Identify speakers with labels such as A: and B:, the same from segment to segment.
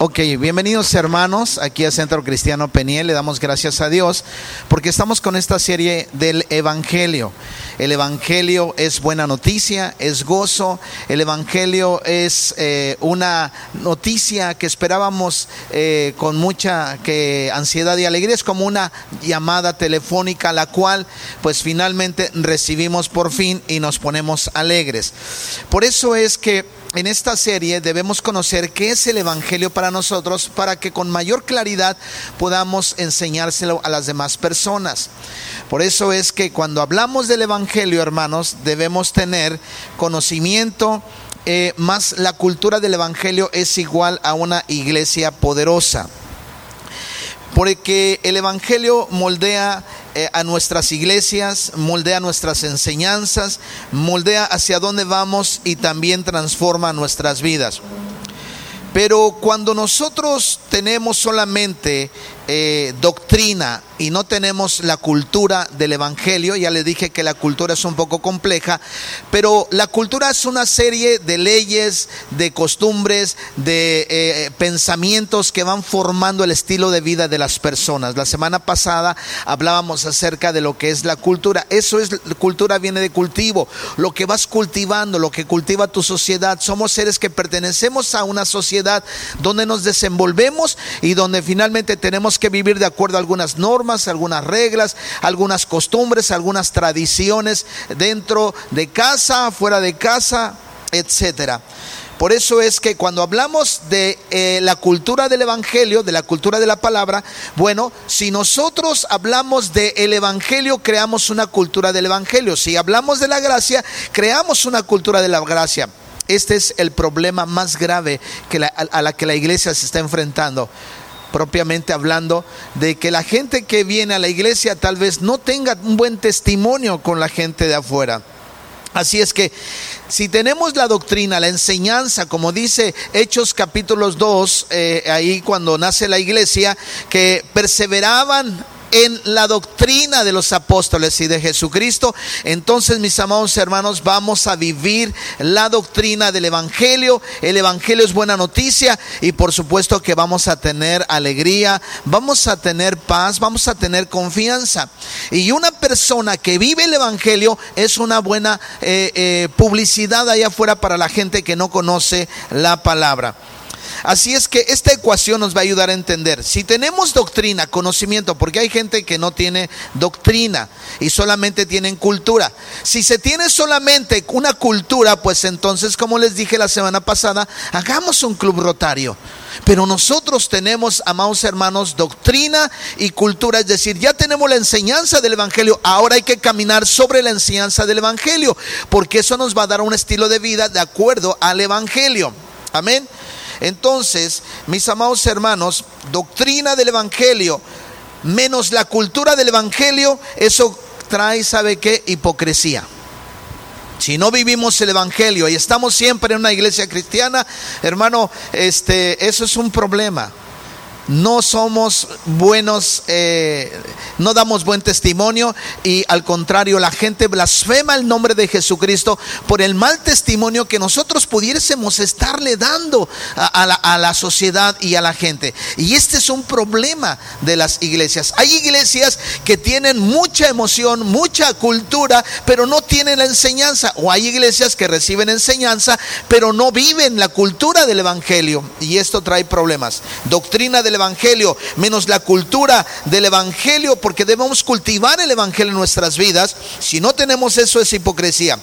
A: Ok, bienvenidos hermanos aquí a Centro Cristiano Peniel. Le damos gracias a Dios porque estamos con esta serie del Evangelio. El Evangelio es buena noticia, es gozo. El Evangelio es eh, una noticia que esperábamos eh, con mucha que, ansiedad y alegría. Es como una llamada telefónica la cual pues finalmente recibimos por fin y nos ponemos alegres. Por eso es que en esta serie debemos conocer qué es el Evangelio para nosotros para que con mayor claridad podamos enseñárselo a las demás personas. Por eso es que cuando hablamos del Evangelio, hermanos, debemos tener conocimiento, eh, más la cultura del Evangelio es igual a una iglesia poderosa. Porque el Evangelio moldea eh, a nuestras iglesias, moldea nuestras enseñanzas, moldea hacia dónde vamos y también transforma nuestras vidas. Pero cuando nosotros tenemos solamente eh, doctrina y no tenemos la cultura del Evangelio, ya le dije que la cultura es un poco compleja, pero la cultura es una serie de leyes, de costumbres, de eh, pensamientos que van formando el estilo de vida de las personas. La semana pasada hablábamos acerca de lo que es la cultura. Eso es, cultura viene de cultivo, lo que vas cultivando, lo que cultiva tu sociedad. Somos seres que pertenecemos a una sociedad donde nos desenvolvemos y donde finalmente tenemos que vivir de acuerdo a algunas normas, algunas reglas, algunas costumbres, algunas tradiciones dentro de casa, fuera de casa, etcétera. Por eso es que cuando hablamos de eh, la cultura del Evangelio, de la cultura de la palabra, bueno, si nosotros hablamos del el Evangelio, creamos una cultura del Evangelio. Si hablamos de la gracia, creamos una cultura de la gracia. Este es el problema más grave a la que la iglesia se está enfrentando propiamente hablando, de que la gente que viene a la iglesia tal vez no tenga un buen testimonio con la gente de afuera. Así es que si tenemos la doctrina, la enseñanza, como dice Hechos capítulos 2, eh, ahí cuando nace la iglesia, que perseveraban en la doctrina de los apóstoles y de Jesucristo, entonces mis amados hermanos vamos a vivir la doctrina del Evangelio. El Evangelio es buena noticia y por supuesto que vamos a tener alegría, vamos a tener paz, vamos a tener confianza. Y una persona que vive el Evangelio es una buena eh, eh, publicidad allá afuera para la gente que no conoce la palabra. Así es que esta ecuación nos va a ayudar a entender. Si tenemos doctrina, conocimiento, porque hay gente que no tiene doctrina y solamente tienen cultura. Si se tiene solamente una cultura, pues entonces, como les dije la semana pasada, hagamos un club rotario. Pero nosotros tenemos, amados hermanos, doctrina y cultura, es decir, ya tenemos la enseñanza del Evangelio, ahora hay que caminar sobre la enseñanza del Evangelio, porque eso nos va a dar un estilo de vida de acuerdo al Evangelio. Amén. Entonces, mis amados hermanos, doctrina del Evangelio menos la cultura del Evangelio, eso trae, ¿sabe qué? Hipocresía. Si no vivimos el Evangelio y estamos siempre en una iglesia cristiana, hermano, este, eso es un problema no somos buenos, eh, no damos buen testimonio y al contrario, la gente blasfema el nombre de Jesucristo por el mal testimonio que nosotros pudiésemos estarle dando a, la, a la sociedad y a la gente. Y este es un problema de las iglesias. Hay iglesias que tienen mucha emoción, mucha cultura, pero no tienen la enseñanza. O hay iglesias que reciben enseñanza, pero no viven la cultura del Evangelio. Y esto trae problemas. Doctrina del Evangelio, menos la cultura del Evangelio, porque debemos cultivar el Evangelio en nuestras vidas. Si no tenemos eso es hipocresía.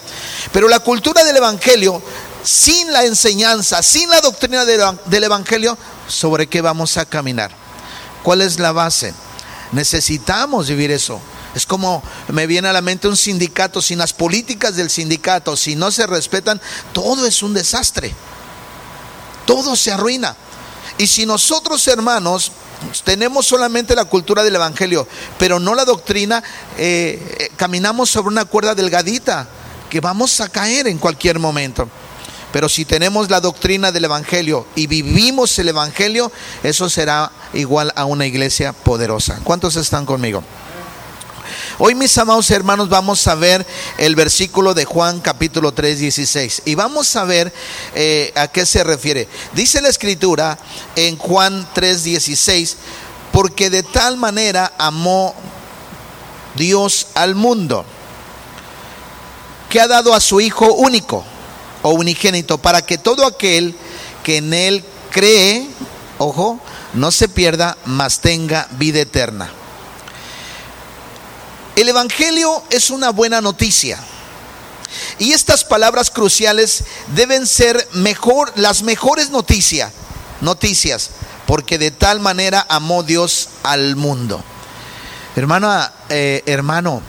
A: Pero la cultura del Evangelio, sin la enseñanza, sin la doctrina del Evangelio, ¿sobre qué vamos a caminar? ¿Cuál es la base? Necesitamos vivir eso. Es como me viene a la mente un sindicato, sin las políticas del sindicato, si no se respetan, todo es un desastre. Todo se arruina. Y si nosotros, hermanos, tenemos solamente la cultura del Evangelio, pero no la doctrina, eh, eh, caminamos sobre una cuerda delgadita que vamos a caer en cualquier momento. Pero si tenemos la doctrina del Evangelio y vivimos el Evangelio, eso será igual a una iglesia poderosa. ¿Cuántos están conmigo? Hoy, mis amados hermanos, vamos a ver el versículo de Juan capítulo 3, 16. Y vamos a ver eh, a qué se refiere. Dice la escritura en Juan 3, 16, porque de tal manera amó Dios al mundo, que ha dado a su Hijo único o unigénito, para que todo aquel que en Él cree, ojo, no se pierda, mas tenga vida eterna. El Evangelio es una buena noticia. Y estas palabras cruciales deben ser mejor, las mejores noticias, noticias, porque de tal manera amó Dios al mundo. Hermana, eh, hermano,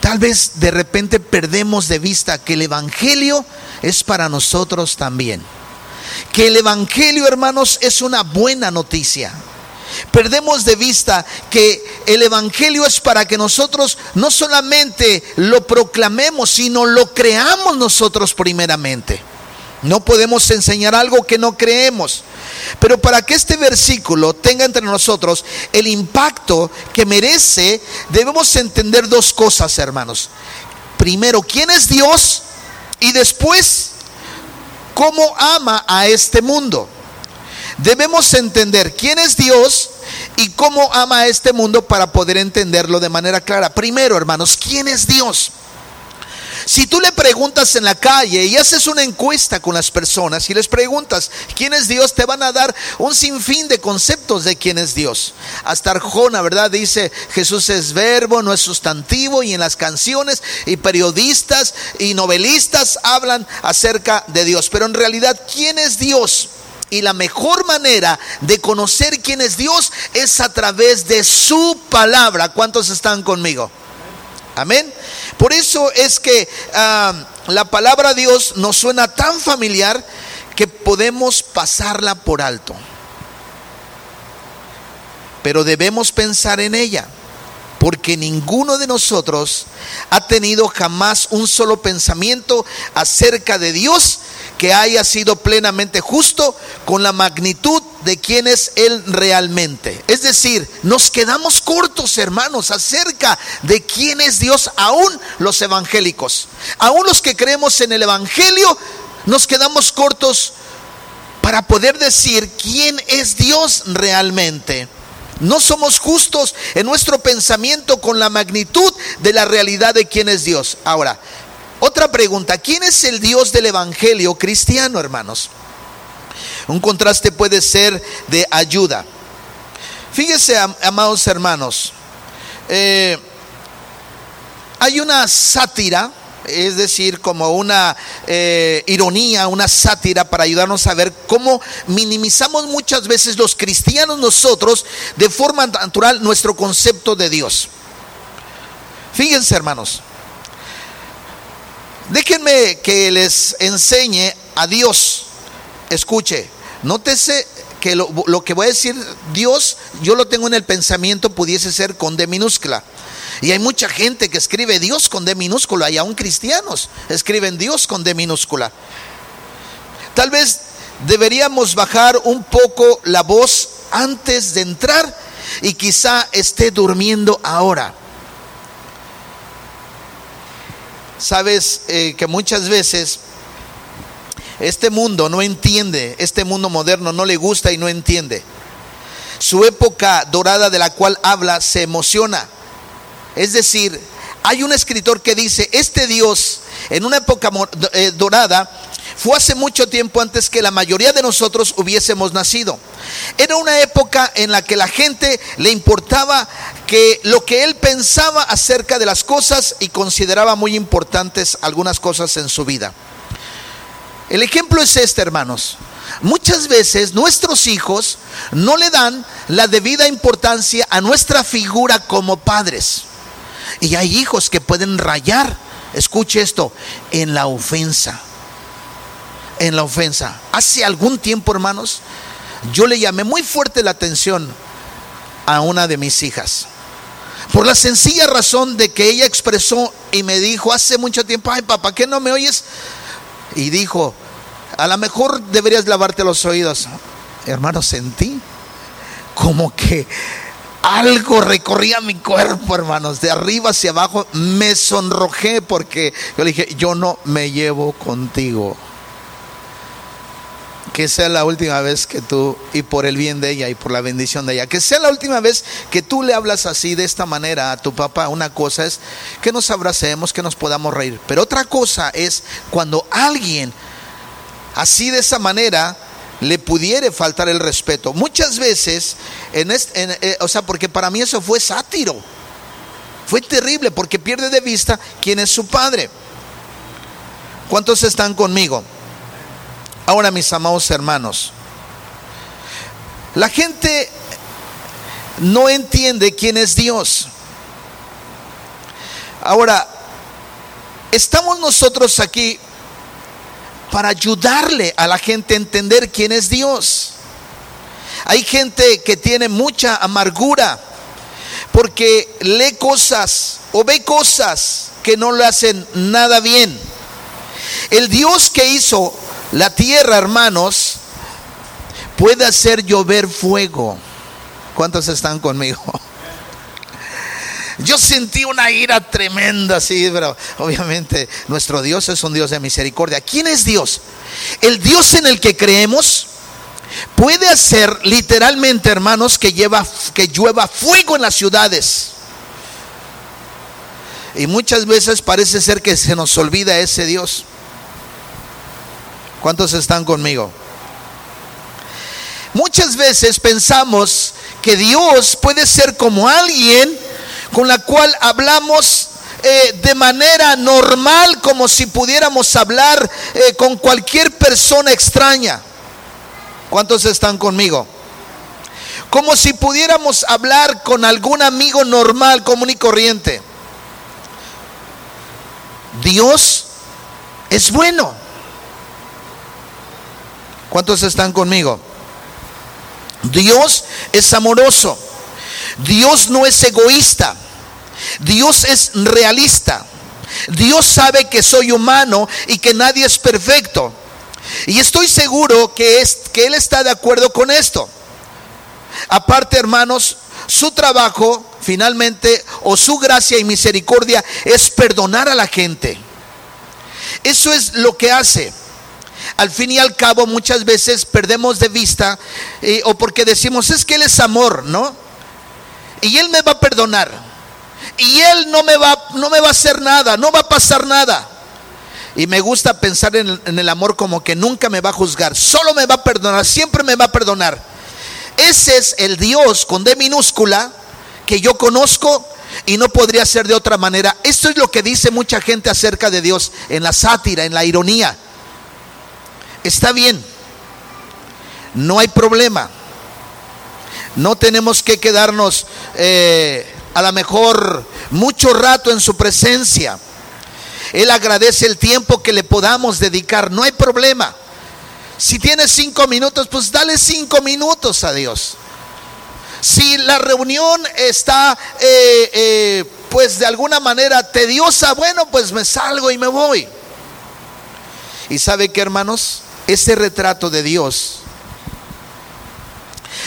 A: tal vez de repente perdemos de vista que el Evangelio es para nosotros también. Que el Evangelio, hermanos, es una buena noticia. Perdemos de vista que el Evangelio es para que nosotros no solamente lo proclamemos, sino lo creamos nosotros primeramente. No podemos enseñar algo que no creemos. Pero para que este versículo tenga entre nosotros el impacto que merece, debemos entender dos cosas, hermanos. Primero, ¿quién es Dios? Y después, ¿cómo ama a este mundo? Debemos entender quién es Dios y cómo ama a este mundo para poder entenderlo de manera clara. Primero, hermanos, ¿quién es Dios? Si tú le preguntas en la calle y haces una encuesta con las personas y les preguntas quién es Dios, te van a dar un sinfín de conceptos de quién es Dios. Hasta Arjona, ¿verdad? Dice Jesús es verbo, no es sustantivo y en las canciones y periodistas y novelistas hablan acerca de Dios. Pero en realidad, ¿quién es Dios? Y la mejor manera de conocer quién es Dios es a través de su palabra. ¿Cuántos están conmigo? Amén. Por eso es que ah, la palabra Dios nos suena tan familiar que podemos pasarla por alto. Pero debemos pensar en ella, porque ninguno de nosotros ha tenido jamás un solo pensamiento acerca de Dios que haya sido plenamente justo con la magnitud de quién es Él realmente. Es decir, nos quedamos cortos, hermanos, acerca de quién es Dios, aún los evangélicos. Aún los que creemos en el Evangelio, nos quedamos cortos para poder decir quién es Dios realmente. No somos justos en nuestro pensamiento con la magnitud de la realidad de quién es Dios. Ahora, otra pregunta, ¿quién es el Dios del Evangelio cristiano, hermanos? Un contraste puede ser de ayuda. Fíjese, amados hermanos, eh, hay una sátira, es decir, como una eh, ironía, una sátira para ayudarnos a ver cómo minimizamos muchas veces los cristianos nosotros de forma natural nuestro concepto de Dios. Fíjense, hermanos, Déjenme que les enseñe a Dios. Escuche, nótese que lo, que voy a decir Dios, yo lo tengo en el pensamiento, pudiese ser con D minúscula. Y hay mucha gente que escribe Dios con D minúscula, y aún cristianos escriben Dios con D minúscula. Tal vez deberíamos bajar un poco la voz antes de entrar y quizá esté durmiendo ahora. Sabes eh, que muchas veces este mundo no entiende, este mundo moderno no le gusta y no entiende. Su época dorada de la cual habla se emociona. Es decir, hay un escritor que dice, este Dios en una época eh, dorada fue hace mucho tiempo antes que la mayoría de nosotros hubiésemos nacido. Era una época en la que la gente le importaba que lo que él pensaba acerca de las cosas y consideraba muy importantes algunas cosas en su vida. El ejemplo es este, hermanos. Muchas veces nuestros hijos no le dan la debida importancia a nuestra figura como padres. Y hay hijos que pueden rayar, escuche esto, en la ofensa en la ofensa. Hace algún tiempo, hermanos, yo le llamé muy fuerte la atención a una de mis hijas. Por la sencilla razón de que ella expresó y me dijo hace mucho tiempo, ay papá, ¿qué no me oyes? Y dijo, a lo mejor deberías lavarte los oídos. Hermano, sentí como que algo recorría mi cuerpo, hermanos, de arriba hacia abajo. Me sonrojé porque yo le dije, yo no me llevo contigo. Que sea la última vez que tú, y por el bien de ella y por la bendición de ella, que sea la última vez que tú le hablas así, de esta manera a tu papá. Una cosa es que nos abracemos, que nos podamos reír. Pero otra cosa es cuando alguien así de esa manera le pudiere faltar el respeto. Muchas veces, eh, o sea, porque para mí eso fue sátiro. Fue terrible porque pierde de vista quién es su padre. ¿Cuántos están conmigo? Ahora, mis amados hermanos, la gente no entiende quién es Dios. Ahora, estamos nosotros aquí para ayudarle a la gente a entender quién es Dios. Hay gente que tiene mucha amargura porque lee cosas o ve cosas que no le hacen nada bien. El Dios que hizo la tierra, hermanos, puede hacer llover fuego. ¿Cuántos están conmigo? Yo sentí una ira tremenda, sí, pero obviamente nuestro Dios es un Dios de misericordia. ¿Quién es Dios? El Dios en el que creemos puede hacer literalmente, hermanos, que, lleva, que llueva fuego en las ciudades. Y muchas veces parece ser que se nos olvida ese Dios. ¿Cuántos están conmigo? Muchas veces pensamos que Dios puede ser como alguien con la cual hablamos eh, de manera normal, como si pudiéramos hablar eh, con cualquier persona extraña. ¿Cuántos están conmigo? Como si pudiéramos hablar con algún amigo normal, común y corriente. Dios es bueno. ¿Cuántos están conmigo? Dios es amoroso. Dios no es egoísta. Dios es realista. Dios sabe que soy humano y que nadie es perfecto. Y estoy seguro que, es, que Él está de acuerdo con esto. Aparte, hermanos, su trabajo finalmente o su gracia y misericordia es perdonar a la gente. Eso es lo que hace. Al fin y al cabo muchas veces perdemos de vista eh, o porque decimos es que Él es amor, ¿no? Y Él me va a perdonar y Él no me va, no me va a hacer nada, no va a pasar nada. Y me gusta pensar en, en el amor como que nunca me va a juzgar, solo me va a perdonar, siempre me va a perdonar. Ese es el Dios con D minúscula que yo conozco y no podría ser de otra manera. Esto es lo que dice mucha gente acerca de Dios en la sátira, en la ironía. Está bien, no hay problema. No tenemos que quedarnos eh, a lo mejor mucho rato en su presencia. Él agradece el tiempo que le podamos dedicar, no hay problema. Si tienes cinco minutos, pues dale cinco minutos a Dios. Si la reunión está, eh, eh, pues de alguna manera tediosa, bueno, pues me salgo y me voy. Y sabe que hermanos, ese retrato de Dios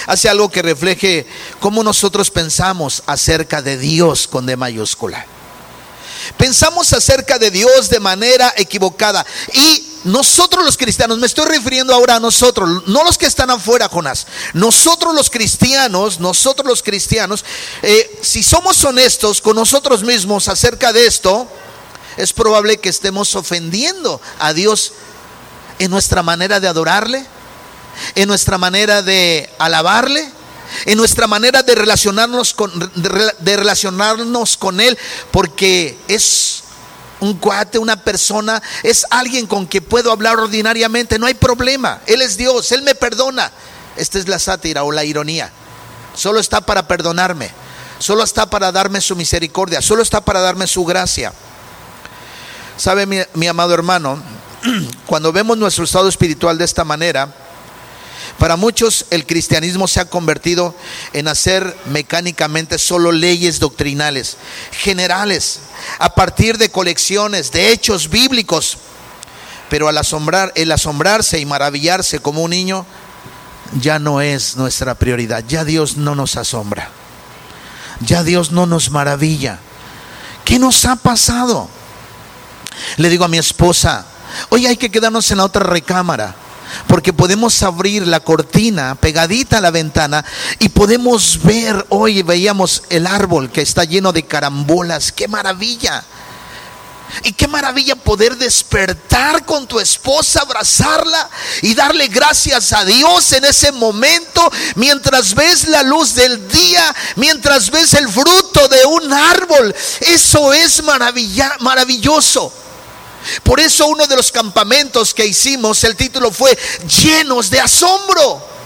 A: hace algo que refleje cómo nosotros pensamos acerca de Dios con D mayúscula. Pensamos acerca de Dios de manera equivocada. Y nosotros los cristianos, me estoy refiriendo ahora a nosotros, no los que están afuera, Jonás. Nosotros los cristianos, nosotros los cristianos, eh, si somos honestos con nosotros mismos acerca de esto, es probable que estemos ofendiendo a Dios en nuestra manera de adorarle, en nuestra manera de alabarle, en nuestra manera de relacionarnos con, de, relacionarnos con Él, porque es un cuate, una persona, es alguien con quien puedo hablar ordinariamente, no hay problema. Él es Dios, Él me perdona. Esta es la sátira o la ironía. Solo está para perdonarme, solo está para darme su misericordia, solo está para darme su gracia. ¿Sabe mi, mi amado hermano? Cuando vemos nuestro estado espiritual de esta manera, para muchos el cristianismo se ha convertido en hacer mecánicamente solo leyes doctrinales, generales, a partir de colecciones, de hechos bíblicos. Pero al asombrar, el asombrarse y maravillarse como un niño ya no es nuestra prioridad. Ya Dios no nos asombra. ya Dios no nos maravilla. ¿Qué nos ha pasado? Le digo a mi esposa, hoy hay que quedarnos en la otra recámara porque podemos abrir la cortina pegadita a la ventana y podemos ver, hoy veíamos el árbol que está lleno de carambolas, qué maravilla. Y qué maravilla poder despertar con tu esposa, abrazarla y darle gracias a Dios en ese momento, mientras ves la luz del día, mientras ves el fruto de un árbol. Eso es maravilloso. Por eso uno de los campamentos que hicimos, el título fue llenos de asombro.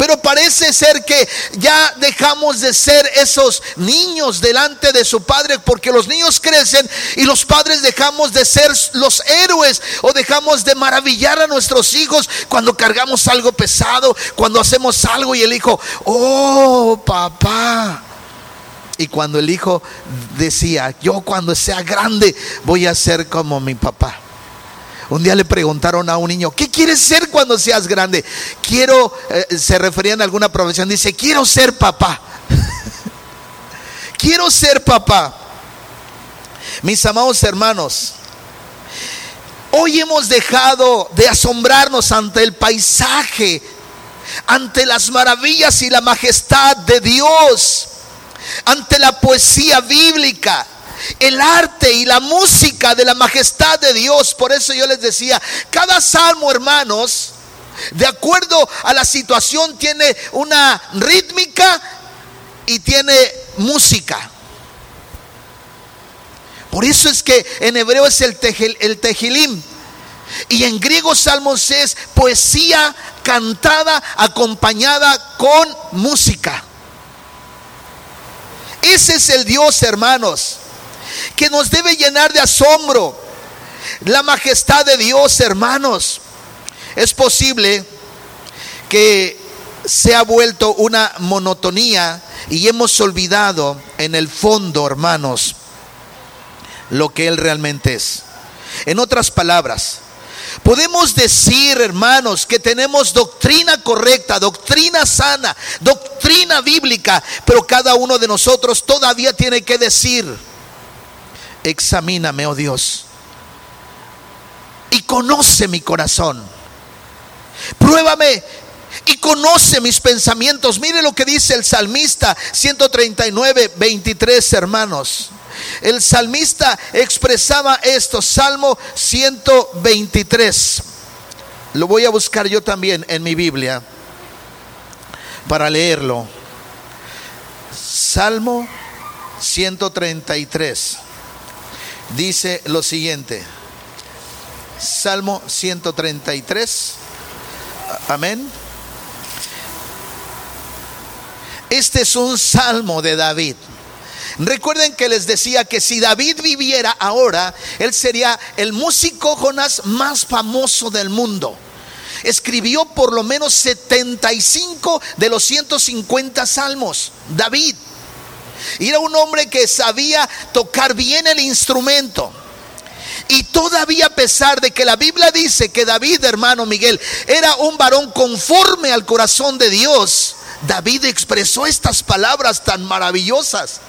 A: Pero parece ser que ya dejamos de ser esos niños delante de su padre porque los niños crecen y los padres dejamos de ser los héroes o dejamos de maravillar a nuestros hijos cuando cargamos algo pesado, cuando hacemos algo y el hijo, oh papá. Y cuando el hijo decía, yo cuando sea grande voy a ser como mi papá. Un día le preguntaron a un niño, ¿qué quieres ser cuando seas grande? Quiero, eh, se referían a alguna profesión, dice, quiero ser papá. quiero ser papá. Mis amados hermanos, hoy hemos dejado de asombrarnos ante el paisaje, ante las maravillas y la majestad de Dios ante la poesía bíblica, el arte y la música de la majestad de Dios. Por eso yo les decía, cada salmo, hermanos, de acuerdo a la situación, tiene una rítmica y tiene música. Por eso es que en hebreo es el, el tejilim. Y en griego salmos es poesía cantada acompañada con música. Ese es el Dios, hermanos, que nos debe llenar de asombro. La majestad de Dios, hermanos. Es posible que se ha vuelto una monotonía y hemos olvidado en el fondo, hermanos, lo que Él realmente es. En otras palabras, Podemos decir, hermanos, que tenemos doctrina correcta, doctrina sana, doctrina bíblica, pero cada uno de nosotros todavía tiene que decir, examíname, oh Dios, y conoce mi corazón. Pruébame y conoce mis pensamientos. Mire lo que dice el salmista 139, 23, hermanos. El salmista expresaba esto, Salmo 123. Lo voy a buscar yo también en mi Biblia para leerlo. Salmo 133 dice lo siguiente. Salmo 133. Amén. Este es un salmo de David. Recuerden que les decía que si David viviera ahora, él sería el músico Jonás más famoso del mundo. Escribió por lo menos 75 de los 150 salmos. David. Era un hombre que sabía tocar bien el instrumento. Y todavía a pesar de que la Biblia dice que David, hermano Miguel, era un varón conforme al corazón de Dios, David expresó estas palabras tan maravillosas.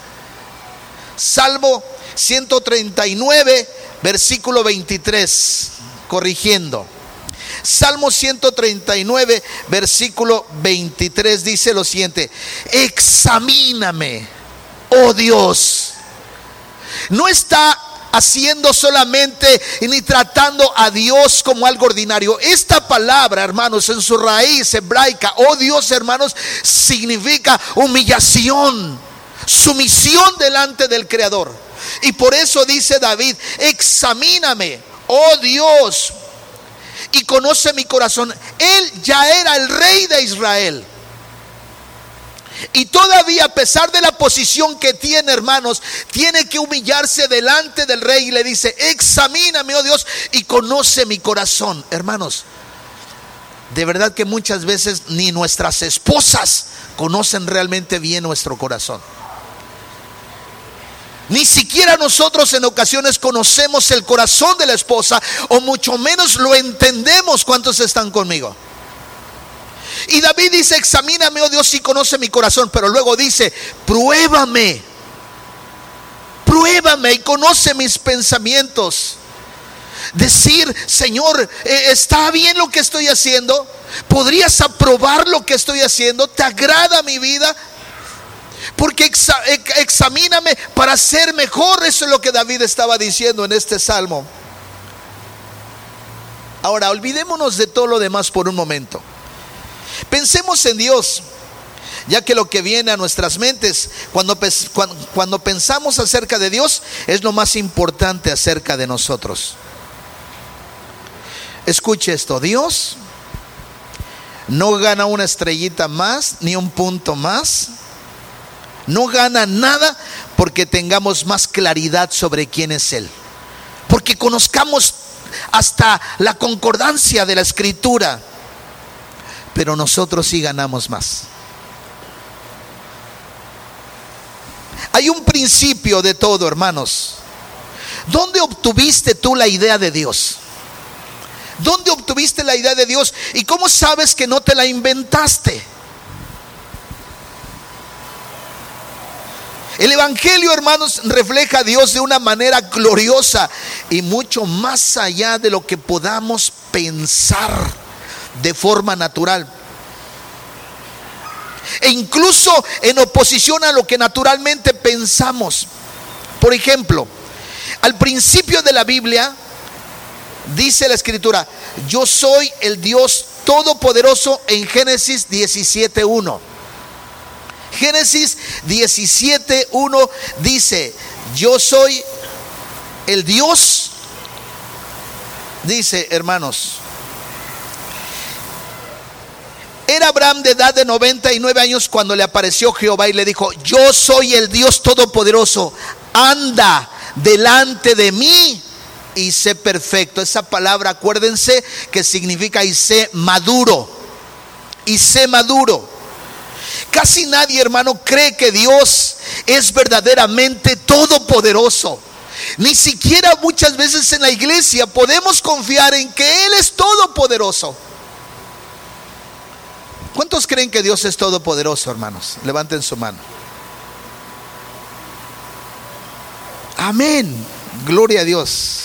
A: Salmo 139, versículo 23, corrigiendo. Salmo 139, versículo 23 dice lo siguiente, examíname, oh Dios. No está haciendo solamente ni tratando a Dios como algo ordinario. Esta palabra, hermanos, en su raíz hebraica, oh Dios, hermanos, significa humillación sumisión delante del Creador. Y por eso dice David, examíname, oh Dios, y conoce mi corazón. Él ya era el rey de Israel. Y todavía, a pesar de la posición que tiene, hermanos, tiene que humillarse delante del rey y le dice, examíname, oh Dios, y conoce mi corazón. Hermanos, de verdad que muchas veces ni nuestras esposas conocen realmente bien nuestro corazón. Ni siquiera nosotros en ocasiones conocemos el corazón de la esposa o mucho menos lo entendemos cuántos están conmigo. Y David dice, examíname, oh Dios, y conoce mi corazón. Pero luego dice, pruébame. Pruébame y conoce mis pensamientos. Decir, Señor, eh, ¿está bien lo que estoy haciendo? ¿Podrías aprobar lo que estoy haciendo? ¿Te agrada mi vida? Porque examíname para ser mejor. Eso es lo que David estaba diciendo en este salmo. Ahora, olvidémonos de todo lo demás por un momento. Pensemos en Dios, ya que lo que viene a nuestras mentes cuando, pensamos acerca de Dios es lo más importante acerca de nosotros. Escuche esto, Dios no gana una estrellita más ni un punto más. No gana nada porque tengamos más claridad sobre quién es Él. Porque conozcamos hasta la concordancia de la escritura. Pero nosotros sí ganamos más. Hay un principio de todo, hermanos. ¿Dónde obtuviste tú la idea de Dios? ¿Dónde obtuviste la idea de Dios? ¿Y cómo sabes que no te la inventaste? El Evangelio, hermanos, refleja a Dios de una manera gloriosa y mucho más allá de lo que podamos pensar de forma natural. E incluso en oposición a lo que naturalmente pensamos. Por ejemplo, al principio de la Biblia dice la escritura, yo soy el Dios todopoderoso en Génesis 17.1. Génesis 17.1 dice, yo soy el Dios, dice hermanos, era Abraham de edad de 99 años cuando le apareció Jehová y le dijo, yo soy el Dios todopoderoso, anda delante de mí y sé perfecto. Esa palabra, acuérdense que significa y sé maduro, y sé maduro. Casi nadie, hermano, cree que Dios es verdaderamente todopoderoso. Ni siquiera muchas veces en la iglesia podemos confiar en que Él es todopoderoso. ¿Cuántos creen que Dios es todopoderoso, hermanos? Levanten su mano. Amén. Gloria a Dios.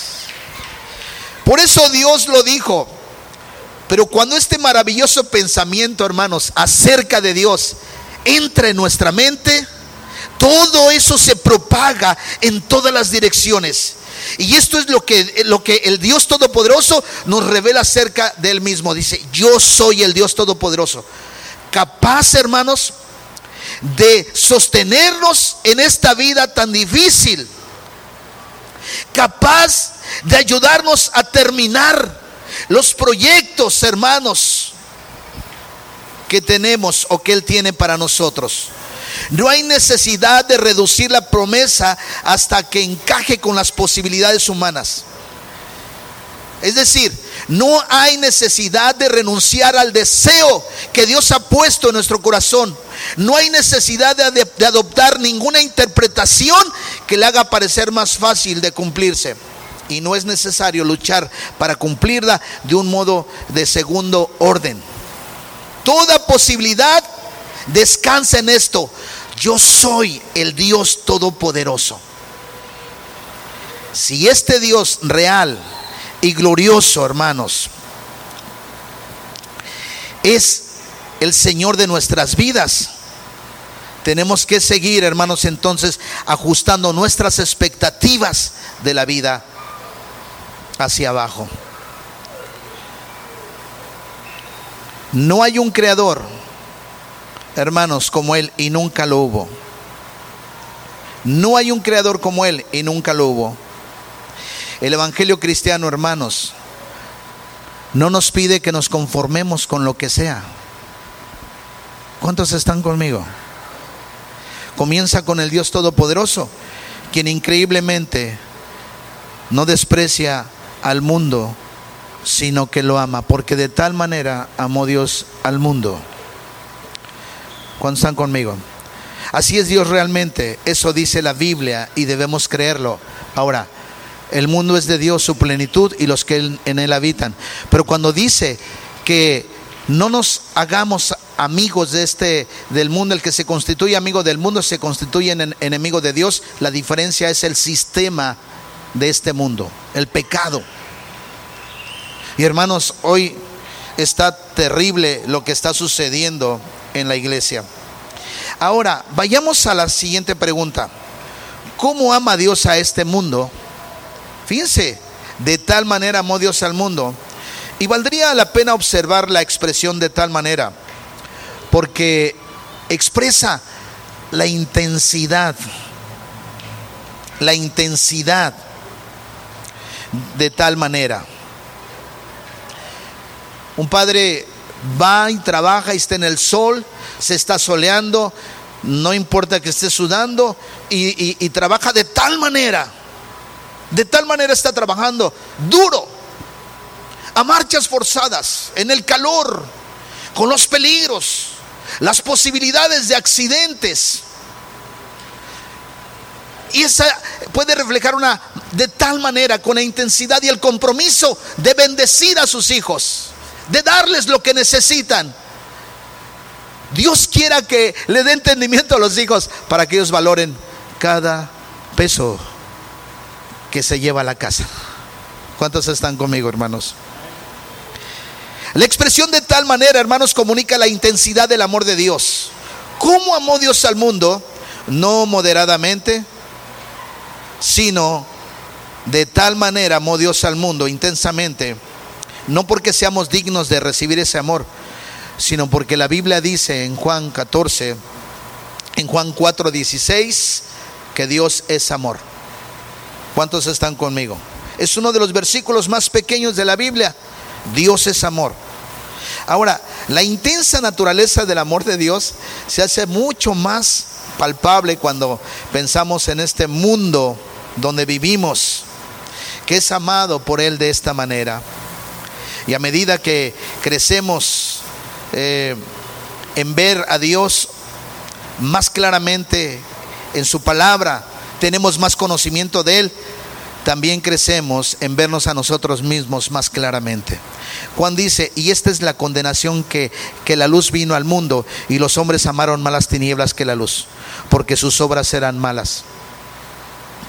A: Por eso Dios lo dijo. Pero cuando este maravilloso pensamiento, hermanos, acerca de Dios entra en nuestra mente, todo eso se propaga en todas las direcciones. Y esto es lo que, lo que el Dios Todopoderoso nos revela acerca de Él mismo. Dice, yo soy el Dios Todopoderoso. Capaz, hermanos, de sostenernos en esta vida tan difícil. Capaz de ayudarnos a terminar los proyectos, hermanos, que tenemos o que Él tiene para nosotros. No hay necesidad de reducir la promesa hasta que encaje con las posibilidades humanas. Es decir, no hay necesidad de renunciar al deseo que Dios ha puesto en nuestro corazón. No hay necesidad de, adoptar ninguna interpretación que le haga parecer más fácil de cumplirse. Y no es necesario luchar para cumplirla de un modo de segundo orden. Toda posibilidad descansa en esto. Yo soy el Dios todopoderoso. Si este Dios real y glorioso, hermanos, es el Señor de nuestras vidas, tenemos que seguir, hermanos, entonces ajustando nuestras expectativas de la vida hacia abajo. No hay un creador, hermanos, como Él y nunca lo hubo. No hay un creador como Él y nunca lo hubo. El Evangelio cristiano, hermanos, no nos pide que nos conformemos con lo que sea. ¿Cuántos están conmigo? Comienza con el Dios Todopoderoso, quien increíblemente no desprecia al mundo, sino que lo ama, porque de tal manera amó Dios al mundo. ¿Cuántos están conmigo? Así es Dios realmente, eso dice la Biblia y debemos creerlo. Ahora, el mundo es de Dios, su plenitud y los que en él habitan. Pero cuando dice que no nos hagamos amigos de este del mundo, el que se constituye amigo del mundo se constituye en enemigo de Dios. La diferencia es el sistema de este mundo, el pecado. Y hermanos, hoy está terrible lo que está sucediendo en la iglesia. Ahora, vayamos a la siguiente pregunta. ¿Cómo ama Dios a este mundo? Fíjense, de tal manera amó Dios al mundo. Y valdría la pena observar la expresión de tal manera, porque expresa la intensidad, la intensidad de tal manera. Un padre va y trabaja y está en el sol, se está soleando, no importa que esté sudando, y, trabaja de tal manera, de tal manera está trabajando, duro, a marchas forzadas, en el calor, con los peligros, las posibilidades de accidentes. Y esa puede reflejar una de tal manera, con la intensidad y el compromiso de bendecir a sus hijos, de darles lo que necesitan. Dios quiera que le dé entendimiento a los hijos para que ellos valoren cada peso que se lleva a la casa. ¿Cuántos están conmigo, hermanos? La expresión de tal manera, hermanos, comunica la intensidad del amor de Dios. ¿Cómo amó Dios al mundo? No moderadamente, sino de tal manera amó Dios al mundo intensamente, no porque seamos dignos de recibir ese amor, sino porque la Biblia dice en Juan 14, en Juan 4, 16, que Dios es amor. ¿Cuántos están conmigo? Es uno de los versículos más pequeños de la Biblia. Dios es amor. Ahora, la intensa naturaleza del amor de Dios se hace mucho más palpable cuando pensamos en este mundo donde vivimos, que es amado por Él de esta manera. Y a medida que crecemos eh, en ver a Dios más claramente en su palabra, tenemos más conocimiento de Él, también crecemos en vernos a nosotros mismos más claramente. Juan dice, y esta es la condenación que, que la luz vino al mundo y los hombres amaron más las tinieblas que la luz, porque sus obras eran malas.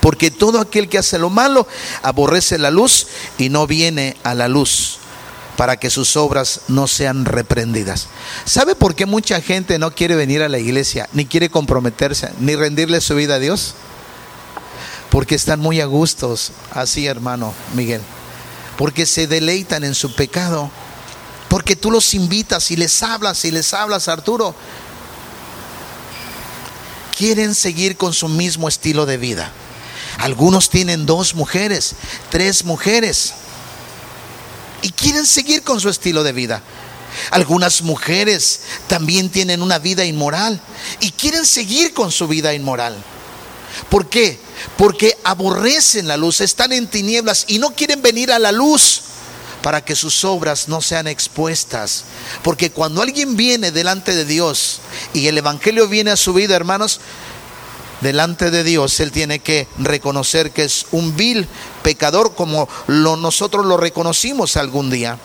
A: Porque todo aquel que hace lo malo aborrece la luz y no viene a la luz para que sus obras no sean reprendidas. ¿Sabe por qué mucha gente no quiere venir a la iglesia, ni quiere comprometerse, ni rendirle su vida a Dios? porque están muy a gustos, así hermano Miguel, porque se deleitan en su pecado, porque tú los invitas y les hablas y les hablas, Arturo, quieren seguir con su mismo estilo de vida. Algunos tienen dos mujeres, tres mujeres, y quieren seguir con su estilo de vida. Algunas mujeres también tienen una vida inmoral y quieren seguir con su vida inmoral. ¿Por qué? Porque aborrecen la luz, están en tinieblas y no quieren venir a la luz para que sus obras no sean expuestas. Porque cuando alguien viene delante de Dios y el Evangelio viene a su vida, hermanos, delante de Dios él tiene que reconocer que es un vil pecador como lo, nosotros lo reconocimos algún día.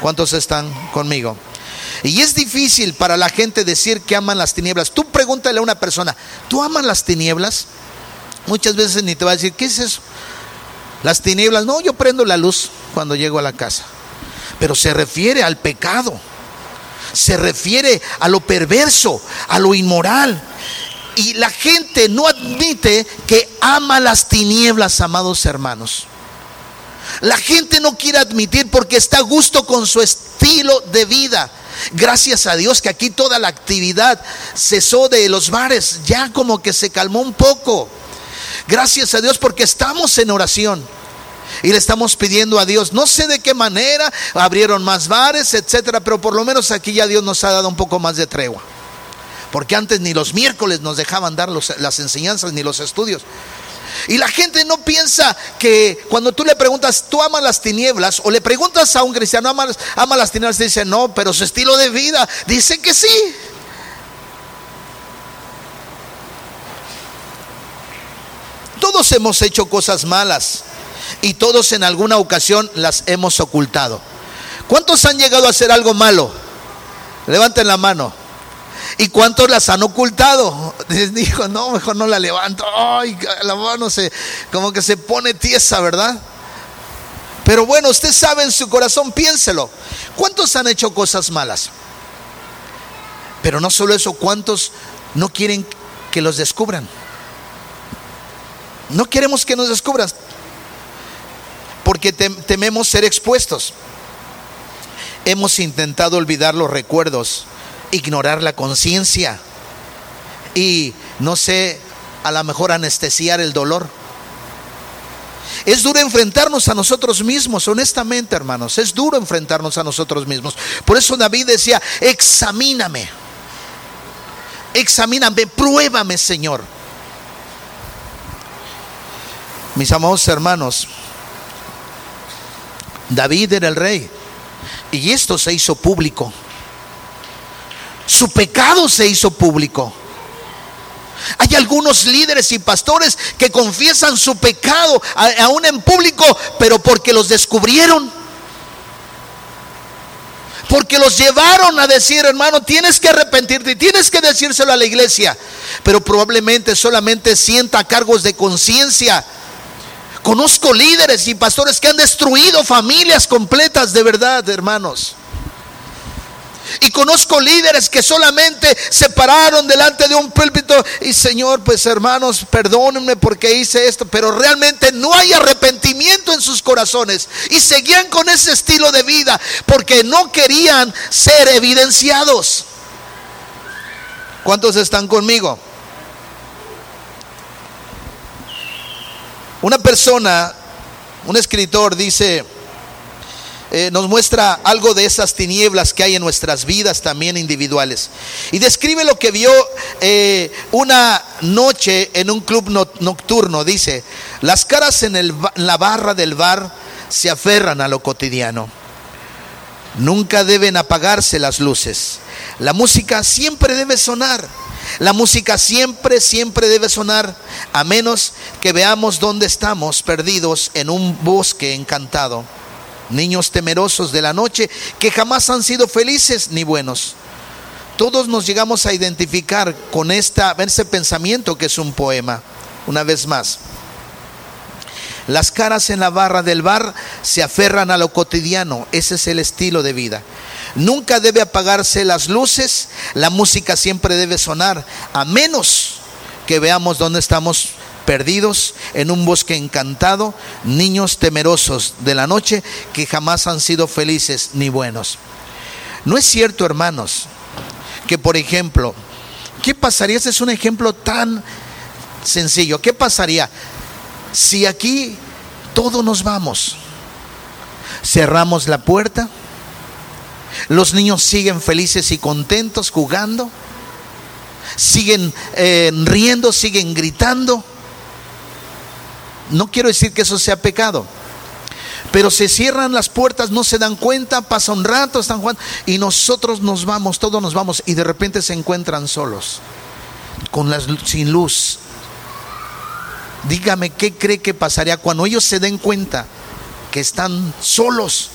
A: ¿Cuántos están conmigo? Y es difícil para la gente decir que aman las tinieblas. Tú pregúntale a una persona, ¿tú amas las tinieblas? Muchas veces ni te va a decir, ¿qué es eso? Las tinieblas, no, yo prendo la luz cuando llego a la casa. Pero se refiere al pecado, se refiere a lo perverso, a lo inmoral. Y la gente no admite que ama las tinieblas, amados hermanos. La gente no quiere admitir porque está a gusto con su estilo de vida. Gracias a Dios que aquí toda la actividad cesó de los bares, ya como que se calmó un poco. Gracias a Dios porque estamos en oración. Y le estamos pidiendo a Dios, no sé de qué manera, abrieron más bares, etcétera, pero por lo menos aquí ya Dios nos ha dado un poco más de tregua. Porque antes ni los miércoles nos dejaban dar las enseñanzas ni los estudios. Y la gente no piensa que cuando tú le preguntas, ¿tú amas las tinieblas? O le preguntas a un cristiano, ¿ama, ama las tinieblas? dice, no, pero su estilo de vida dice que sí. Todos hemos hecho cosas malas y todos en alguna ocasión las hemos ocultado. ¿Cuántos han llegado a hacer algo malo Levanten la mano. ¿Y cuántos las han ocultado? Dijo, no, mejor no la levanto. Ay, la mano se, como que se pone tiesa, ¿verdad? Pero bueno, usted sabe en su corazón, piénselo. ¿Cuántos han hecho cosas malas? Pero no solo eso, ¿cuántos no quieren que los descubran? No queremos que nos descubran porque tememos ser expuestos. Hemos intentado olvidar los recuerdos, ignorar la conciencia y, no sé, a lo mejor anestesiar el dolor. Es duro enfrentarnos a nosotros mismos, honestamente, hermanos. Es duro enfrentarnos a nosotros mismos. Por eso David decía, examíname. Examíname, pruébame, Señor. Mis amados hermanos, David era el rey. Y esto se hizo público. Su pecado se hizo público. Hay algunos líderes y pastores que confiesan su pecado aún en público, pero porque los descubrieron. Porque los llevaron a decir, hermano, tienes que arrepentirte, tienes que decírselo a la iglesia. Pero probablemente solamente sienta cargos de conciencia Conozco líderes y pastores que han destruido familias completas de verdad, hermanos. Y conozco líderes que solamente se pararon delante de un púlpito y Señor, pues hermanos, perdónenme porque hice esto, pero realmente no hay arrepentimiento en sus corazones. Y seguían con ese estilo de vida porque no querían ser evidenciados. ¿Cuántos están conmigo? Una persona, un escritor dice, eh, nos muestra algo de esas tinieblas que hay en nuestras vidas también individuales. Y describe lo que vio eh, una noche en un club nocturno. Dice, las caras en, en la barra del bar se aferran a lo cotidiano. Nunca deben apagarse las luces. La música siempre debe sonar la música siempre, siempre debe sonar, a menos que veamos dónde estamos perdidos en un bosque encantado. Niños temerosos de la noche que jamás han sido felices ni buenos. Todos nos llegamos a identificar con esta, ese pensamiento que es un poema. Una vez más. Las caras en la barra del bar se aferran a lo cotidiano. Ese es el estilo de vida. Nunca debe apagarse las luces, la música siempre debe sonar, a menos que veamos dónde estamos perdidos en un bosque encantado, niños temerosos de la noche que jamás han sido felices ni buenos. No es cierto, hermanos, que por ejemplo, ¿qué pasaría? Ese es un ejemplo tan sencillo. ¿Qué pasaría si aquí todos nos vamos? Cerramos la puerta los niños siguen felices y contentos jugando. Siguen eh, riendo, siguen gritando. No quiero decir que eso sea pecado. Pero se cierran las puertas, no se dan cuenta, pasa un rato, están jugando. Y nosotros nos vamos, todos nos vamos. Y de repente se encuentran solos. Con las, sin luz. Dígame qué cree que pasaría cuando ellos se den cuenta que están solos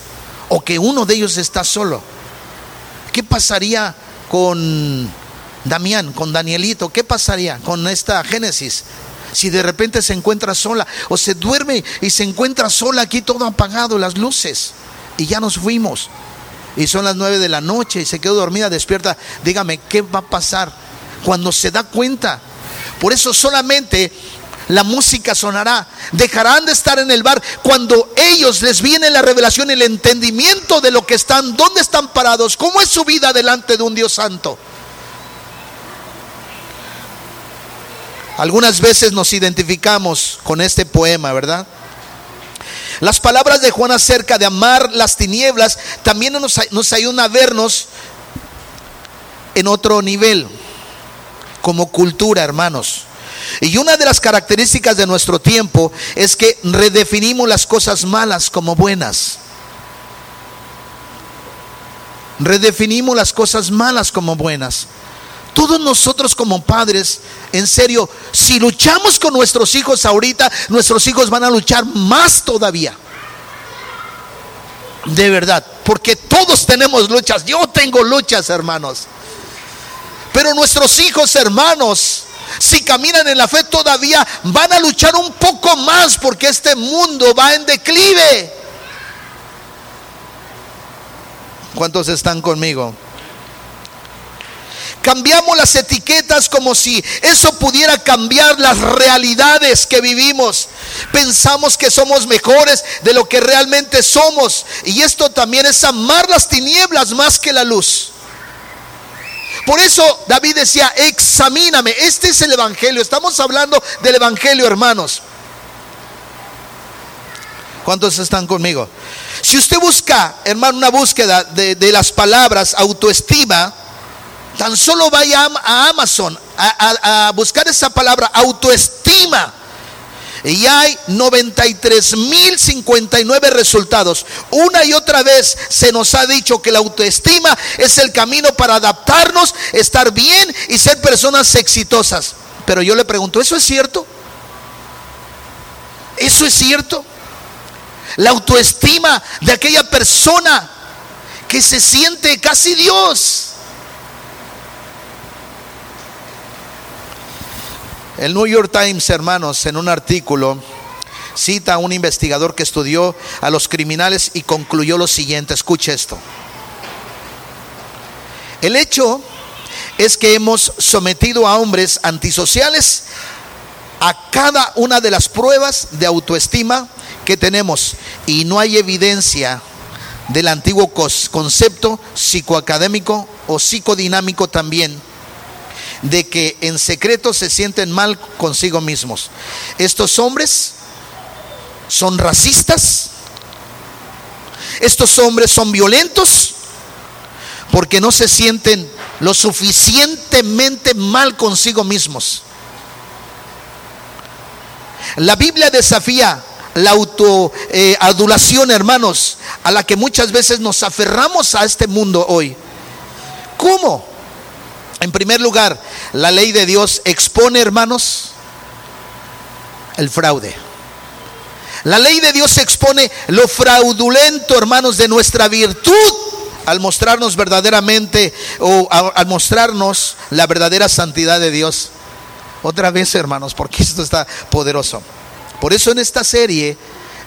A: o que uno de ellos está solo. ¿Qué pasaría con Damián, con Danielito? ¿Qué pasaría con esta Génesis? Si de repente se encuentra sola o se duerme y se encuentra sola aquí todo apagado, las luces, y ya nos fuimos. Y son las nueve de la noche y se quedó dormida, despierta. Dígame, ¿qué va a pasar cuando se da cuenta? Por eso solamente la música sonará, dejarán de estar en el bar cuando ellos les viene la revelación, el entendimiento de lo que están, dónde están parados, cómo es su vida delante de un Dios santo. Algunas veces nos identificamos con este poema, ¿verdad? Las palabras de Juan acerca de amar las tinieblas también nos, nos ayudan a vernos en otro nivel, como cultura, hermanos. Y una de las características de nuestro tiempo es que redefinimos las cosas malas como buenas. Redefinimos las cosas malas como buenas. Todos nosotros como padres, en serio, si luchamos con nuestros hijos ahorita, nuestros hijos van a luchar más todavía. De verdad, porque todos tenemos luchas. Yo tengo luchas, hermanos. Pero nuestros hijos, hermanos, si caminan en la fe todavía, van a luchar un poco más porque este mundo va en declive. ¿Cuántos están conmigo? Cambiamos las etiquetas como si eso pudiera cambiar las realidades que vivimos. Pensamos que somos mejores de lo que realmente somos. Y esto también es amar las tinieblas más que la luz. Por eso David decía, examíname. Este es el Evangelio. Estamos hablando del Evangelio, hermanos. ¿Cuántos están conmigo? Si usted busca, hermano, una búsqueda de, las palabras autoestima, tan solo vaya a, Amazon a, buscar esa palabra autoestima. Y hay 93.059 resultados. Una y otra vez se nos ha dicho que la autoestima es el camino para adaptarnos, estar bien y ser personas exitosas. Pero yo le pregunto, ¿eso es cierto? ¿Eso es cierto? La autoestima de aquella persona que se siente casi Dios. El New York Times, hermanos, en un artículo cita a un investigador que estudió a los criminales y concluyó lo siguiente, escuche esto. El hecho es que hemos sometido a hombres antisociales a cada una de las pruebas de autoestima que tenemos. Y no hay evidencia del antiguo concepto psicoacadémico o psicodinámico también de que en secreto se sienten mal consigo mismos. Estos hombres son racistas, estos hombres son violentos porque no se sienten lo suficientemente mal consigo mismos. La Biblia desafía la autoadulación, hermanos, a la que muchas veces nos aferramos a este mundo hoy. ¿Cómo? En primer lugar, la ley de Dios expone, hermanos, el fraude. La ley de Dios expone lo fraudulento, hermanos, de nuestra virtud al mostrarnos verdaderamente o al mostrarnos la verdadera santidad de Dios. Otra vez, hermanos, porque esto está poderoso. Por eso en esta serie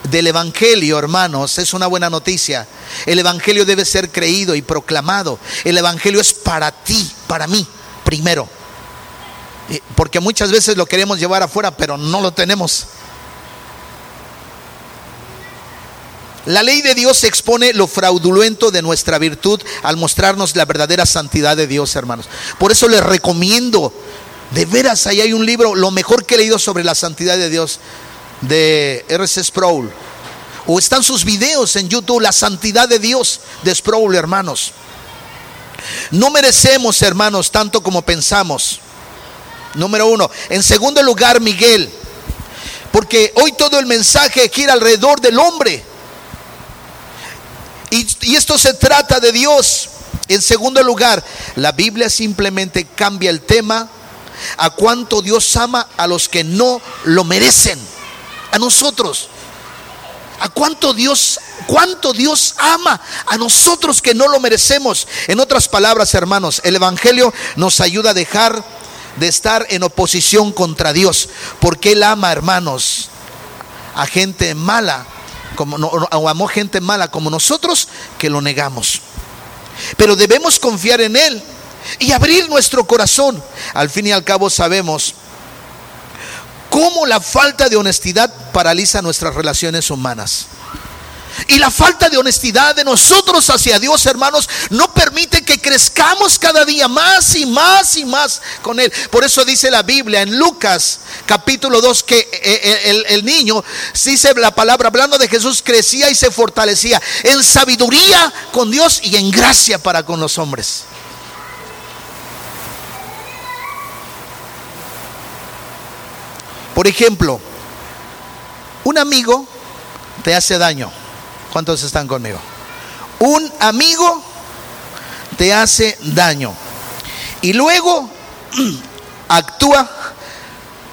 A: del Evangelio, hermanos, es una buena noticia. El Evangelio debe ser creído y proclamado. El Evangelio es para ti, para mí, primero. Porque muchas veces lo queremos llevar afuera, pero no lo tenemos. La ley de Dios expone lo fraudulento de nuestra virtud al mostrarnos la verdadera santidad de Dios, hermanos. Por eso les recomiendo de veras, ahí hay un libro, lo mejor que he leído sobre la santidad de Dios, de R.C. Sproul. O están sus videos en YouTube, La santidad de Dios de Sproul, hermanos. No merecemos, hermanos, tanto como pensamos. Número uno. En segundo lugar, Miguel. Porque hoy todo el mensaje gira alrededor del hombre. Y, y esto se trata de Dios. En segundo lugar, la Biblia simplemente cambia el tema a cuánto Dios ama a los que no lo merecen, a nosotros. A cuánto Dios, cuánto Dios ama a nosotros que no lo merecemos. En otras palabras, hermanos, el evangelio nos ayuda a dejar de estar en oposición contra Dios, porque él ama, hermanos, a gente mala, como o amó gente mala como nosotros que lo negamos. Pero debemos confiar en él y abrir nuestro corazón. Al fin y al cabo sabemos cómo la falta de honestidad paraliza nuestras relaciones humanas. Y la falta de honestidad de nosotros hacia Dios, hermanos, no permite que crezcamos cada día más y más y más con Él. Por eso dice la Biblia en Lucas capítulo 2 que eh, eh, el, el, niño, dice la palabra, hablando de Jesús, crecía y se fortalecía en sabiduría con Dios y en gracia para con los hombres. Por ejemplo, un amigo te hace daño. ¿Cuántos están conmigo? Un amigo te hace daño. Y luego actúa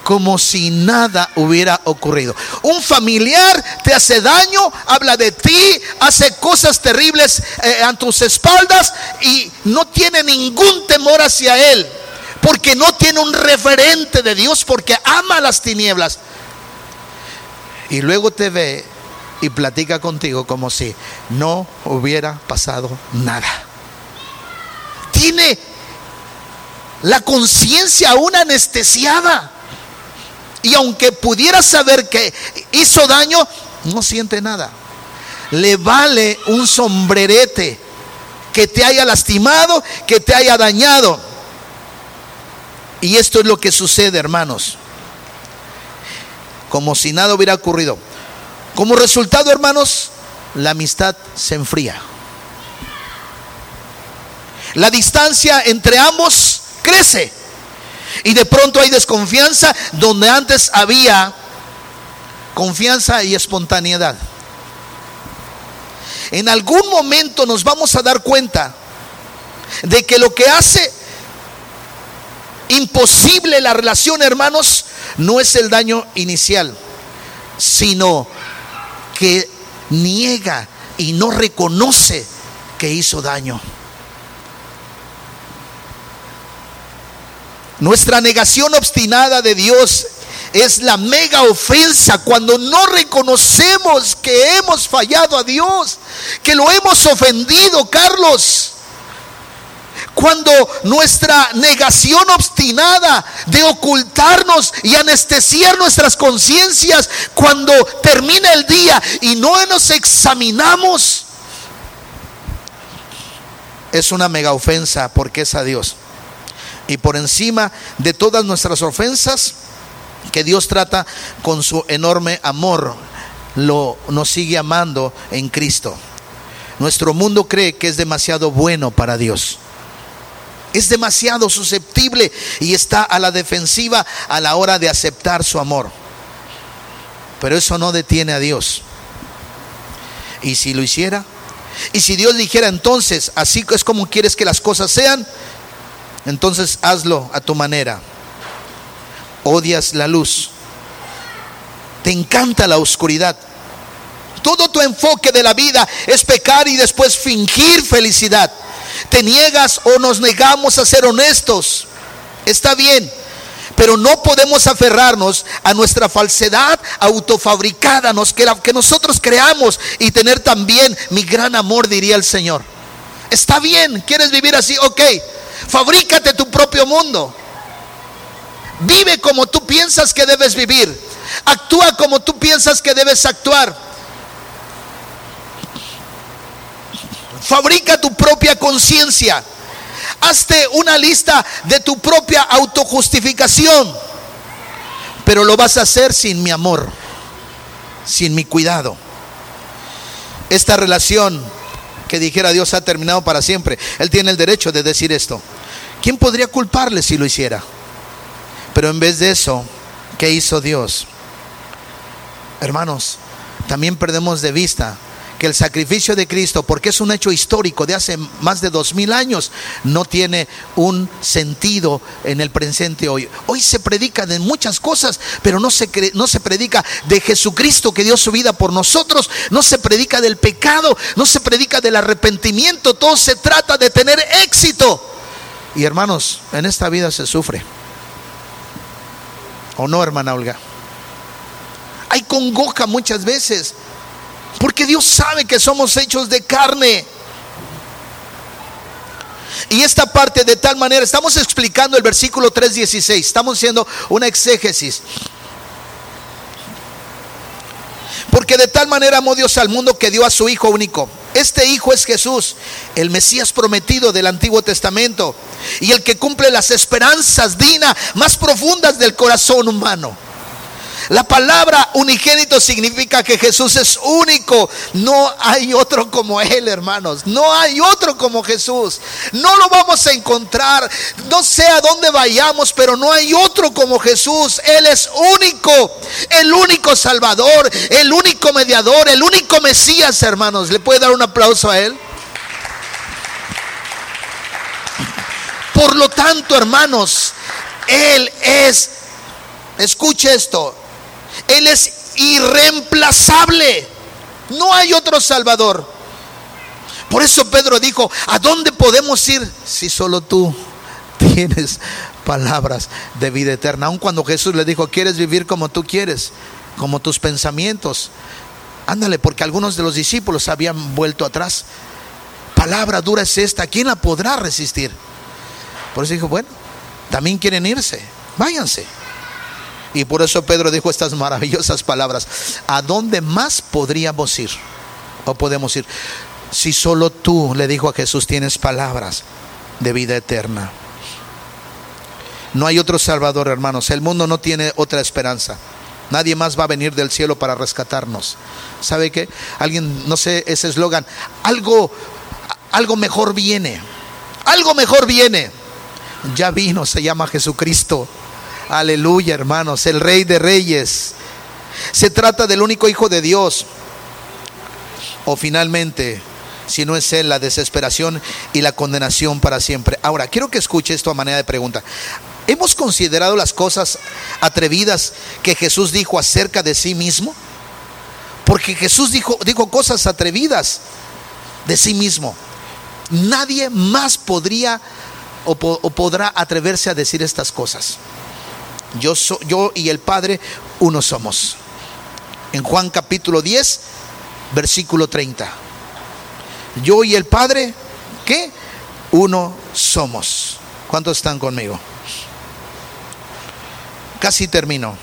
A: como si nada hubiera ocurrido. Un familiar te hace daño, habla de ti, hace cosas terribles eh, a tus espaldas y no tiene ningún temor hacia él, porque no tiene un referente de Dios, porque ama las tinieblas. Y luego te ve y platica contigo como si no hubiera pasado nada. Tiene la conciencia aún anestesiada. Y aunque pudiera saber que hizo daño, no siente nada. Le vale un sombrerete que te haya lastimado, que te haya dañado. Y esto es lo que sucede, hermanos. Como si nada hubiera ocurrido. Como resultado, hermanos, la amistad se enfría. La distancia entre ambos crece. Y de pronto hay desconfianza donde antes había confianza y espontaneidad. En algún momento nos vamos a dar cuenta de que lo que hace imposible la relación, hermanos, no es el daño inicial, sino que niega y no reconoce que hizo daño. Nuestra negación obstinada de Dios es la mega ofensa cuando no reconocemos que hemos fallado a Dios, que lo hemos ofendido, Carlos. Cuando nuestra negación obstinada de ocultarnos y anestesiar nuestras conciencias, cuando termina el día y no nos examinamos, es una mega ofensa porque es a Dios. Y por encima de todas nuestras ofensas, que Dios trata con su enorme amor, lo nos sigue amando en Cristo. Nuestro mundo cree que es demasiado bueno para Dios es demasiado susceptible y está a la defensiva a la hora de aceptar su amor. Pero eso no detiene a Dios. ¿Y si lo hiciera? ¿Y si Dios dijera entonces, así es como quieres que las cosas sean? Entonces hazlo a tu manera. Odias la luz. Te encanta la oscuridad. Todo tu enfoque de la vida es pecar y después fingir felicidad te niegas o nos negamos a ser honestos. Está bien, pero no podemos aferrarnos a nuestra falsedad autofabricada, nos, que, que nosotros creamos y tener también mi gran amor, diría el Señor. Está bien, ¿quieres vivir así? Ok, fabrícate tu propio mundo. Vive como tú piensas que debes vivir. Actúa como tú piensas que debes actuar. Fabrica tu propia conciencia. Hazte una lista de tu propia autojustificación. Pero lo vas a hacer sin mi amor, sin mi cuidado. Esta relación que dijera Dios ha terminado para siempre. Él tiene el derecho de decir esto. ¿Quién podría culparle si lo hiciera? Pero en vez de eso, ¿qué hizo Dios? Hermanos, también perdemos de vista que el sacrificio de Cristo, porque es un hecho histórico de hace más de dos mil años, no tiene un sentido en el presente hoy. Hoy se predica de muchas cosas, pero no se, no se predica de Jesucristo que dio su vida por nosotros, no se predica del pecado, no se predica del arrepentimiento, todo se trata de tener éxito. Y hermanos, en esta vida se sufre. ¿O no, hermana Olga? Hay congoja muchas veces. Porque Dios sabe que somos hechos de carne. Y esta parte de tal manera, estamos explicando el versículo 3.16, estamos haciendo una exégesis. Porque de tal manera amó Dios al mundo que dio a su Hijo único. Este Hijo es Jesús, el Mesías prometido del Antiguo Testamento y el que cumple las esperanzas dinas más profundas del corazón humano. La palabra unigénito significa que Jesús es único. No hay otro como Él, hermanos. No hay otro como Jesús. No lo vamos a encontrar. No sé a dónde vayamos, pero no hay otro como Jesús. Él es único. El único Salvador. El único mediador. El único Mesías, hermanos. ¿Le puede dar un aplauso a Él? Por lo tanto, hermanos, Él es Escuche esto. Él es irreemplazable. No hay otro Salvador. Por eso Pedro dijo, ¿a dónde podemos ir si solo tú tienes palabras de vida eterna? Aun cuando Jesús le dijo, ¿quieres vivir como tú quieres? Como tus pensamientos. Ándale, porque algunos de los discípulos habían vuelto atrás. Palabra dura es esta, ¿quién la podrá resistir? Por eso dijo, bueno, también quieren irse, váyanse. Y por eso Pedro dijo estas maravillosas palabras. ¿A dónde más podríamos ir? ¿O podemos ir? Si solo tú, le dijo a Jesús, tienes palabras de vida eterna. No hay otro Salvador, hermanos. El mundo no tiene otra esperanza. Nadie más va a venir del cielo para rescatarnos. ¿Sabe qué? Alguien, no sé, ese eslogan, algo, algo mejor viene. Algo mejor viene. Ya vino, se llama Jesucristo. Aleluya, hermanos, el Rey de Reyes. Se trata del único Hijo de Dios. O finalmente, si no es Él, la desesperación y la condenación para siempre. Ahora, quiero que escuche esto a manera de pregunta. ¿Hemos considerado las cosas atrevidas que Jesús dijo acerca de sí mismo? Porque Jesús dijo, dijo cosas atrevidas de sí mismo. Nadie más podría o, podrá atreverse a decir estas cosas. Yo, yo y el Padre uno somos. En Juan capítulo 10, versículo 30. Yo y el Padre, ¿qué? Uno somos. ¿Cuántos están conmigo? Casi termino.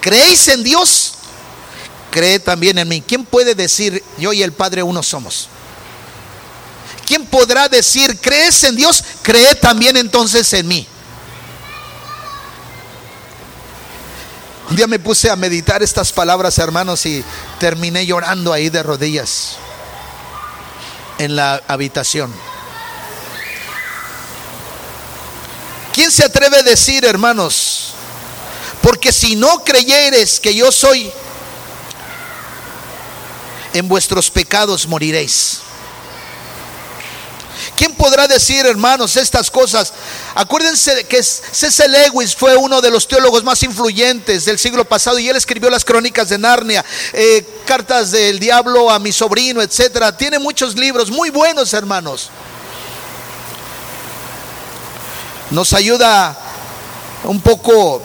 A: ¿Creéis en Dios? Cree también en mí. ¿Quién puede decir yo y el Padre uno somos? ¿Quién podrá decir, crees en Dios? Cree también entonces en mí. Un día me puse a meditar estas palabras, hermanos, y terminé llorando ahí de rodillas en la habitación. ¿Quién se atreve a decir, hermanos? Porque si no creyeres que yo soy, en vuestros pecados moriréis. ¿Quién podrá decir, hermanos, estas cosas? Acuérdense que C.C. Lewis fue uno de los teólogos más influyentes del siglo pasado y él escribió las crónicas de Narnia, eh, cartas del diablo a mi sobrino, etcétera. Tiene muchos libros muy buenos, hermanos. Nos ayuda un poco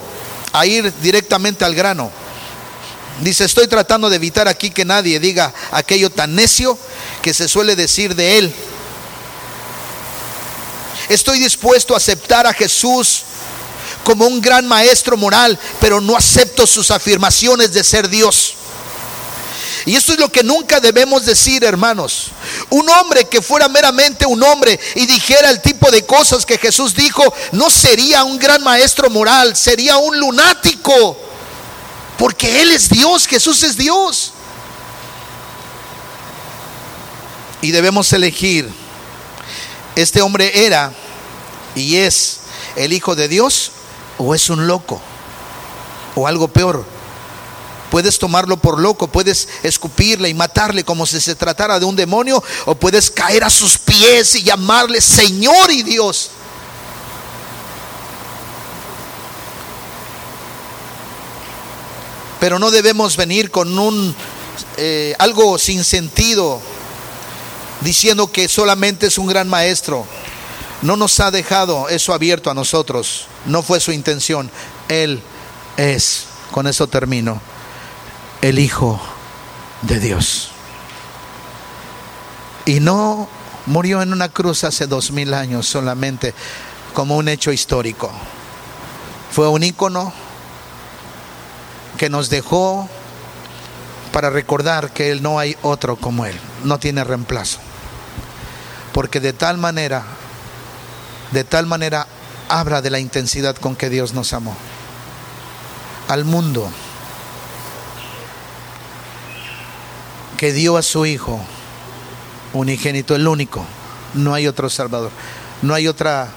A: a ir directamente al grano. Dice, estoy tratando de evitar aquí que nadie diga aquello tan necio que se suele decir de él Estoy dispuesto a aceptar a Jesús como un gran maestro moral, pero no acepto sus afirmaciones de ser Dios. Y esto es lo que nunca debemos decir, hermanos. Un hombre que fuera meramente un hombre y dijera el tipo de cosas que Jesús dijo, no sería un gran maestro moral, sería un lunático. Porque Él es Dios, Jesús es Dios. Y debemos elegir este hombre era y es el Hijo de Dios o es un loco o algo peor. Puedes tomarlo por loco, puedes escupirle y matarle como si se tratara de un demonio o puedes caer a sus pies y llamarle Señor y Dios. Pero no debemos venir con un eh, algo sin sentido diciendo que solamente es un gran maestro. No nos ha dejado eso abierto a nosotros. No fue su intención. Él es, con eso termino, el Hijo de Dios. Y no murió en una cruz hace dos mil años solamente como un hecho histórico. Fue un ícono que nos dejó para recordar que Él no hay otro como Él, no tiene reemplazo porque de tal manera, de tal manera habla de la intensidad con que Dios nos amó. Al mundo que dio a su Hijo unigénito, el único, no hay otro Salvador, no hay otra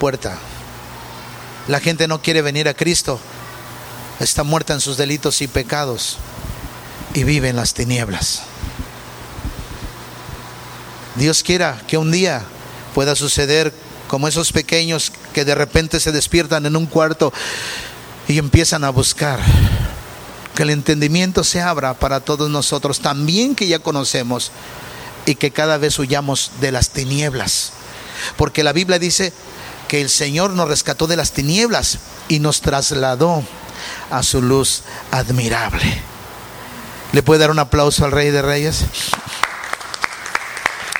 A: puerta. La gente no quiere venir a Cristo, está muerta en sus delitos y pecados y vive en las tinieblas. Dios quiera que un día pueda suceder como esos pequeños que de repente se despiertan en un cuarto y empiezan a buscar. Que el entendimiento se abra para todos nosotros, también que ya conocemos, y que cada vez huyamos de las tinieblas. Porque la Biblia dice que el Señor nos rescató de las tinieblas y nos trasladó a su luz admirable. ¿Le puede dar un aplauso al Rey de Reyes?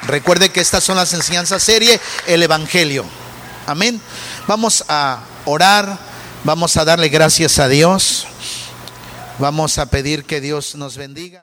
A: Recuerde que estas son las enseñanzas serie, el Evangelio. Amén. Vamos a orar, vamos a darle gracias a Dios, vamos a pedir que Dios nos bendiga.